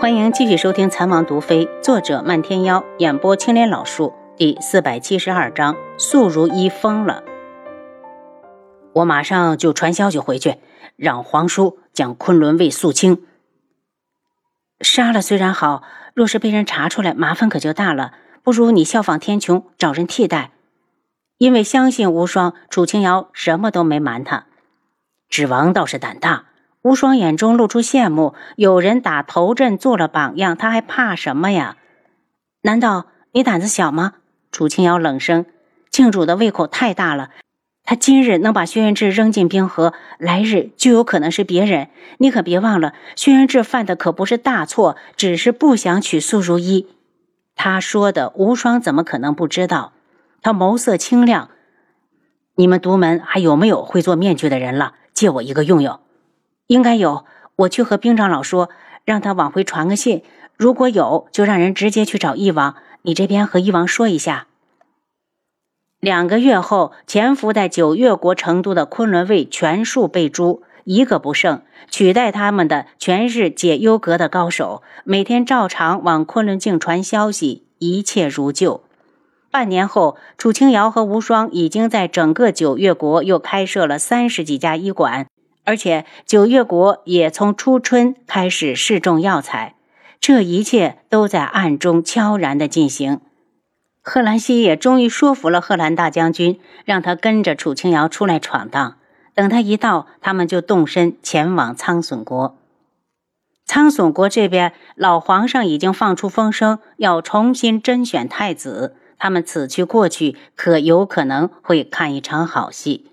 欢迎继续收听《残王毒妃》，作者漫天妖，演播青莲老树，第四百七十二章：素如一疯了。我马上就传消息回去，让皇叔将昆仑卫肃清。杀了虽然好，若是被人查出来，麻烦可就大了。不如你效仿天穹，找人替代。因为相信无双，楚清瑶什么都没瞒他。指王倒是胆大。无双眼中露出羡慕，有人打头阵做了榜样，他还怕什么呀？难道你胆子小吗？楚清瑶冷声。靖主的胃口太大了，他今日能把轩辕志扔进冰河，来日就有可能是别人。你可别忘了，轩辕志犯的可不是大错，只是不想娶素如一。他说的无双怎么可能不知道？他眸色清亮。你们独门还有没有会做面具的人了？借我一个用用。应该有，我去和兵长老说，让他往回传个信。如果有，就让人直接去找翼王。你这边和翼王说一下。两个月后，潜伏在九月国成都的昆仑卫全数被诛，一个不剩。取代他们的全是解忧阁的高手，每天照常往昆仑镜传消息，一切如旧。半年后，楚清瑶和无双已经在整个九月国又开设了三十几家医馆。而且九月国也从初春开始试种药材，这一切都在暗中悄然的进行。贺兰西也终于说服了贺兰大将军，让他跟着楚清瑶出来闯荡。等他一到，他们就动身前往苍隼国。苍隼国这边，老皇上已经放出风声，要重新甄选太子。他们此去过去，可有可能会看一场好戏。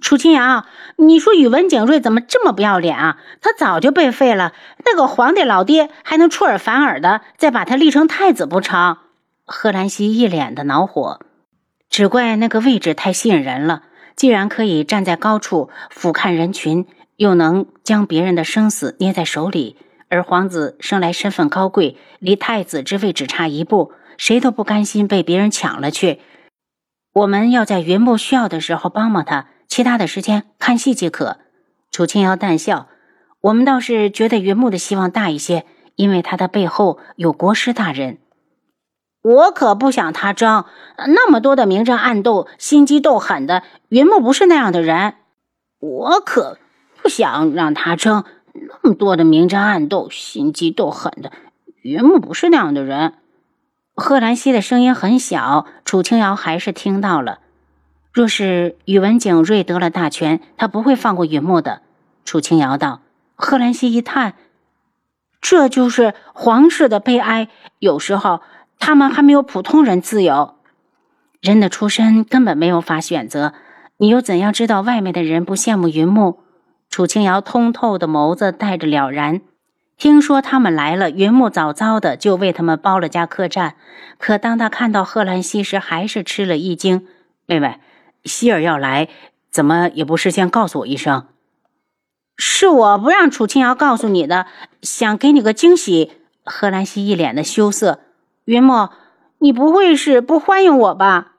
楚清瑶，你说宇文景睿怎么这么不要脸啊？他早就被废了，那个皇帝老爹还能出尔反尔的，再把他立成太子不成？贺兰溪一脸的恼火，只怪那个位置太吸引人了。既然可以站在高处俯瞰人群，又能将别人的生死捏在手里，而皇子生来身份高贵，离太子之位只差一步，谁都不甘心被别人抢了去。我们要在云木需要的时候帮帮他。其他的时间看戏即可。楚清瑶淡笑：“我们倒是觉得云木的希望大一些，因为他的背后有国师大人。我可不想他争那么多的明争暗斗、心机斗狠的。云木不是那样的人，我可不想让他争那么多的明争暗斗、心机斗狠的。云木不是那样的人。”贺兰溪的声音很小，楚清瑶还是听到了。若是宇文景睿得了大权，他不会放过云木的。楚清瑶道。贺兰溪一叹：“这就是皇室的悲哀。有时候他们还没有普通人自由。人的出身根本没有法选择。你又怎样知道外面的人不羡慕云木？”楚清瑶通透的眸子带着了然。听说他们来了，云木早早的就为他们包了家客栈。可当他看到贺兰溪时，还是吃了一惊。妹妹。希儿要来，怎么也不事先告诉我一声？是我不让楚清瑶告诉你的，想给你个惊喜。贺兰溪一脸的羞涩。云墨，你不会是不欢迎我吧？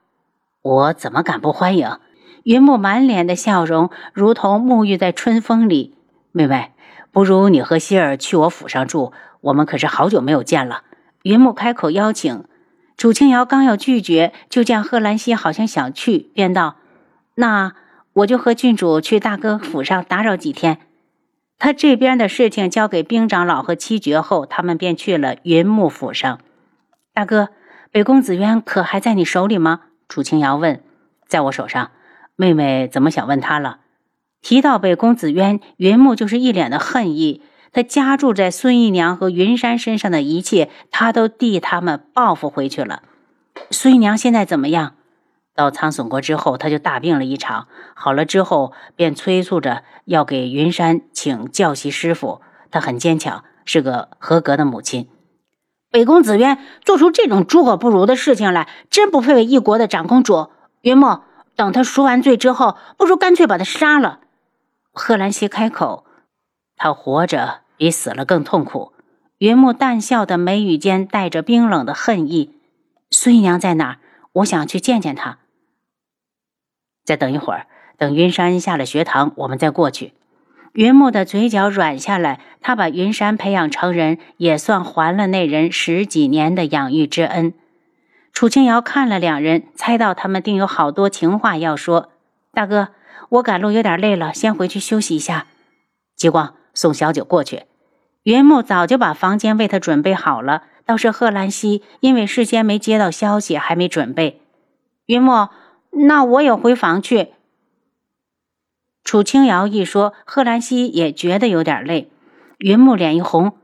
我怎么敢不欢迎？云墨满脸的笑容，如同沐浴在春风里。妹妹，不如你和希儿去我府上住，我们可是好久没有见了。云木开口邀请。楚清瑶刚要拒绝，就见贺兰溪好像想去，便道：“那我就和郡主去大哥府上打扰几天。他这边的事情交给兵长老和七绝后，他们便去了云木府上。大哥，北宫子渊可还在你手里吗？”楚清瑶问。“在我手上。”妹妹怎么想问他了？提到北宫子渊，云木就是一脸的恨意。他家住在孙姨娘和云山身上的一切，他都替他们报复回去了。孙姨娘现在怎么样？到苍隼国之后，她就大病了一场，好了之后便催促着要给云山请教习师傅。她很坚强，是个合格的母亲。北宫紫渊做出这种猪狗不如的事情来，真不配为一国的长公主。云墨，等他赎完罪之后，不如干脆把他杀了。贺兰溪开口。他活着比死了更痛苦。云木淡笑的眉宇间带着冰冷的恨意。孙姨娘在哪儿？我想去见见她。再等一会儿，等云山下了学堂，我们再过去。云木的嘴角软下来，他把云山培养成人，也算还了那人十几年的养育之恩。楚清瑶看了两人，猜到他们定有好多情话要说。大哥，我赶路有点累了，先回去休息一下。极光，送小九过去。云木早就把房间为他准备好了，倒是贺兰溪因为事先没接到消息，还没准备。云木，那我也回房去。楚清瑶一说，贺兰溪也觉得有点累。云木脸一红：“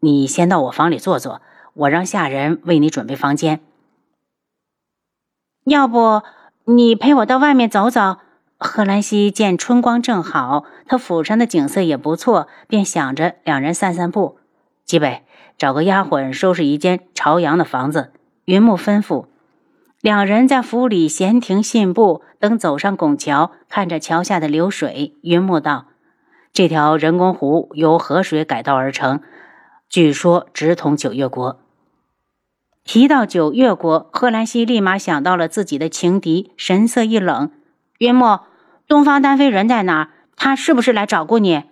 你先到我房里坐坐，我让下人为你准备房间。要不你陪我到外面走走？”贺兰溪见春光正好，他府上的景色也不错，便想着两人散散步。吉北，找个丫鬟收拾一间朝阳的房子。云木吩咐。两人在府里闲庭信步，等走上拱桥，看着桥下的流水，云木道：“这条人工湖由河水改道而成，据说直通九月国。”提到九月国，贺兰溪立马想到了自己的情敌，神色一冷：“云木，东方丹妃人在哪？他是不是来找过你？”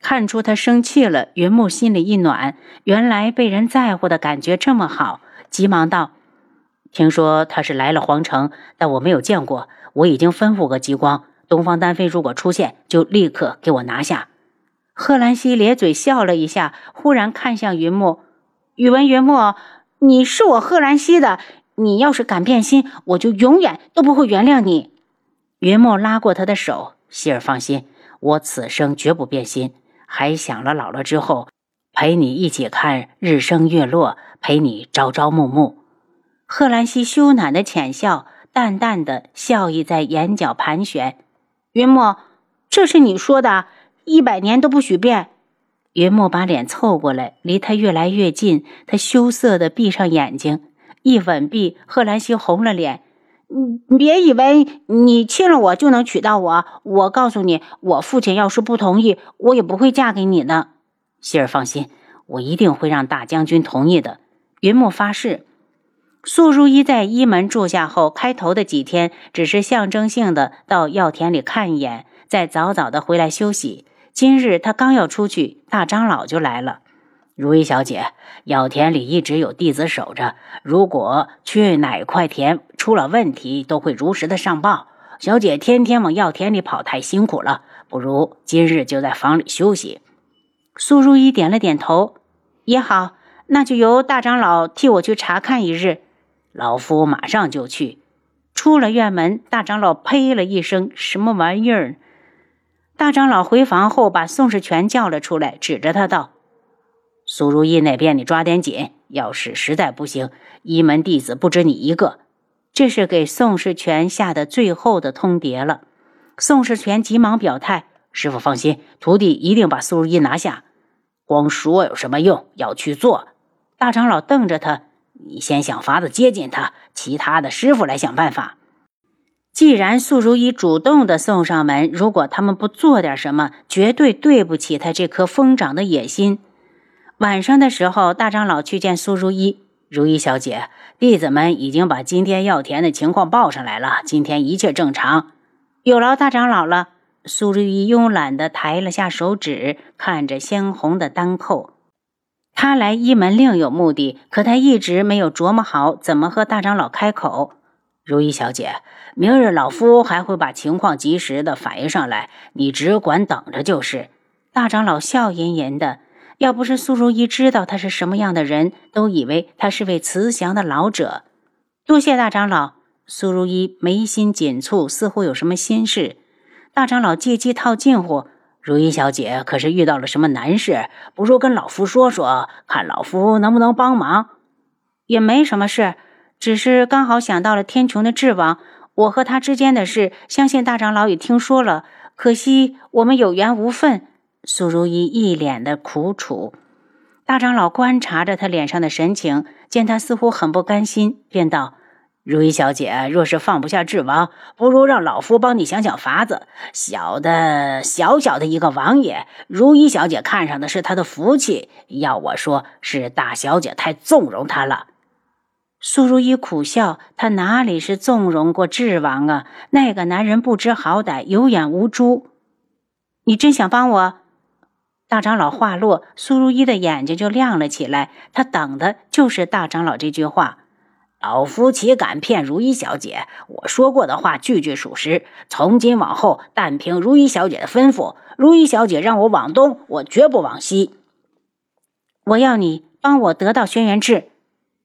看出他生气了，云木心里一暖，原来被人在乎的感觉这么好，急忙道。听说他是来了皇城，但我没有见过。我已经吩咐过极光，东方丹妃如果出现，就立刻给我拿下。贺兰溪咧嘴笑了一下，忽然看向云木：“宇文云木，你是我贺兰溪的，你要是敢变心，我就永远都不会原谅你。”云墨拉过他的手：“希儿放心，我此生绝不变心，还想了老了之后，陪你一起看日升月落，陪你朝朝暮暮。”贺兰溪羞赧的浅笑，淡淡的笑意在眼角盘旋。云墨，这是你说的，一百年都不许变。云墨把脸凑过来，离他越来越近，他羞涩的闭上眼睛，一吻毕，贺兰溪红了脸。你别以为你亲了我就能娶到我，我告诉你，我父亲要是不同意，我也不会嫁给你的。希儿放心，我一定会让大将军同意的。云墨发誓。素如一在一门住下后，开头的几天只是象征性的到药田里看一眼，再早早的回来休息。今日他刚要出去，大长老就来了。如意小姐，药田里一直有弟子守着，如果去哪块田出了问题，都会如实的上报。小姐天天往药田里跑，太辛苦了，不如今日就在房里休息。苏如意点了点头，也好，那就由大长老替我去查看一日。老夫马上就去。出了院门，大长老呸了一声：“什么玩意儿？”大长老回房后，把宋世全叫了出来，指着他道：“苏如意那边你抓点紧，要是实在不行，一门弟子不止你一个。”这是给宋世全下的最后的通牒了。宋世全急忙表态：“师傅放心，徒弟一定把苏如意拿下。光说有什么用？要去做。”大长老瞪着他。你先想法子接近他，其他的师傅来想办法。既然素如意主动的送上门，如果他们不做点什么，绝对对不起他这颗疯长的野心。晚上的时候，大长老去见苏如意，如意小姐，弟子们已经把今天药田的情况报上来了，今天一切正常。有劳大长老了。苏如意慵懒的抬了下手指，看着鲜红的丹扣。他来一门另有目的，可他一直没有琢磨好怎么和大长老开口。如意小姐，明日老夫还会把情况及时的反映上来，你只管等着就是。大长老笑吟吟的，要不是苏如意知道他是什么样的人，都以为他是位慈祥的老者。多谢大长老。苏如意眉心紧蹙，似乎有什么心事。大长老借机套近乎。如意小姐可是遇到了什么难事？不如跟老夫说说，看老夫能不能帮忙。也没什么事，只是刚好想到了天穹的智王，我和他之间的事，相信大长老也听说了。可惜我们有缘无分。苏如意一脸的苦楚。大长老观察着他脸上的神情，见他似乎很不甘心，便道。如意小姐，若是放不下智王，不如让老夫帮你想想法子。小的小小的一个王爷，如意小姐看上的是他的福气。要我说，是大小姐太纵容他了。苏如意苦笑，他哪里是纵容过智王啊？那个男人不知好歹，有眼无珠。你真想帮我？大长老话落，苏如意的眼睛就亮了起来。他等的就是大长老这句话。老夫岂敢骗如意小姐？我说过的话句句属实。从今往后，但凭如意小姐的吩咐。如意小姐让我往东，我绝不往西。我要你帮我得到轩辕志。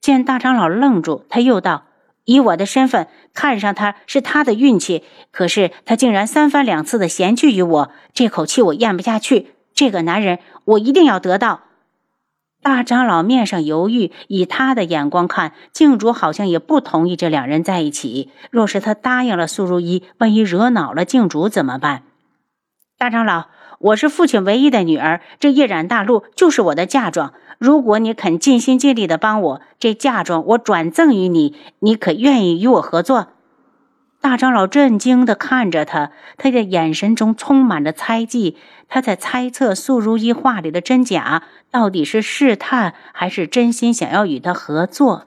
见大长老愣住，他又道：“以我的身份，看上他是他的运气。可是他竟然三番两次的嫌弃于我，这口气我咽不下去。”这个男人，我一定要得到。大长老面上犹豫，以他的眼光看，静主好像也不同意这两人在一起。若是他答应了苏如意，万一惹恼了静主怎么办？大长老，我是父亲唯一的女儿，这夜染大陆就是我的嫁妆。如果你肯尽心尽力的帮我，这嫁妆我转赠于你，你可愿意与我合作？大长老震惊地看着他，他的眼神中充满着猜忌。他在猜测素如意话里的真假，到底是试探还是真心想要与他合作？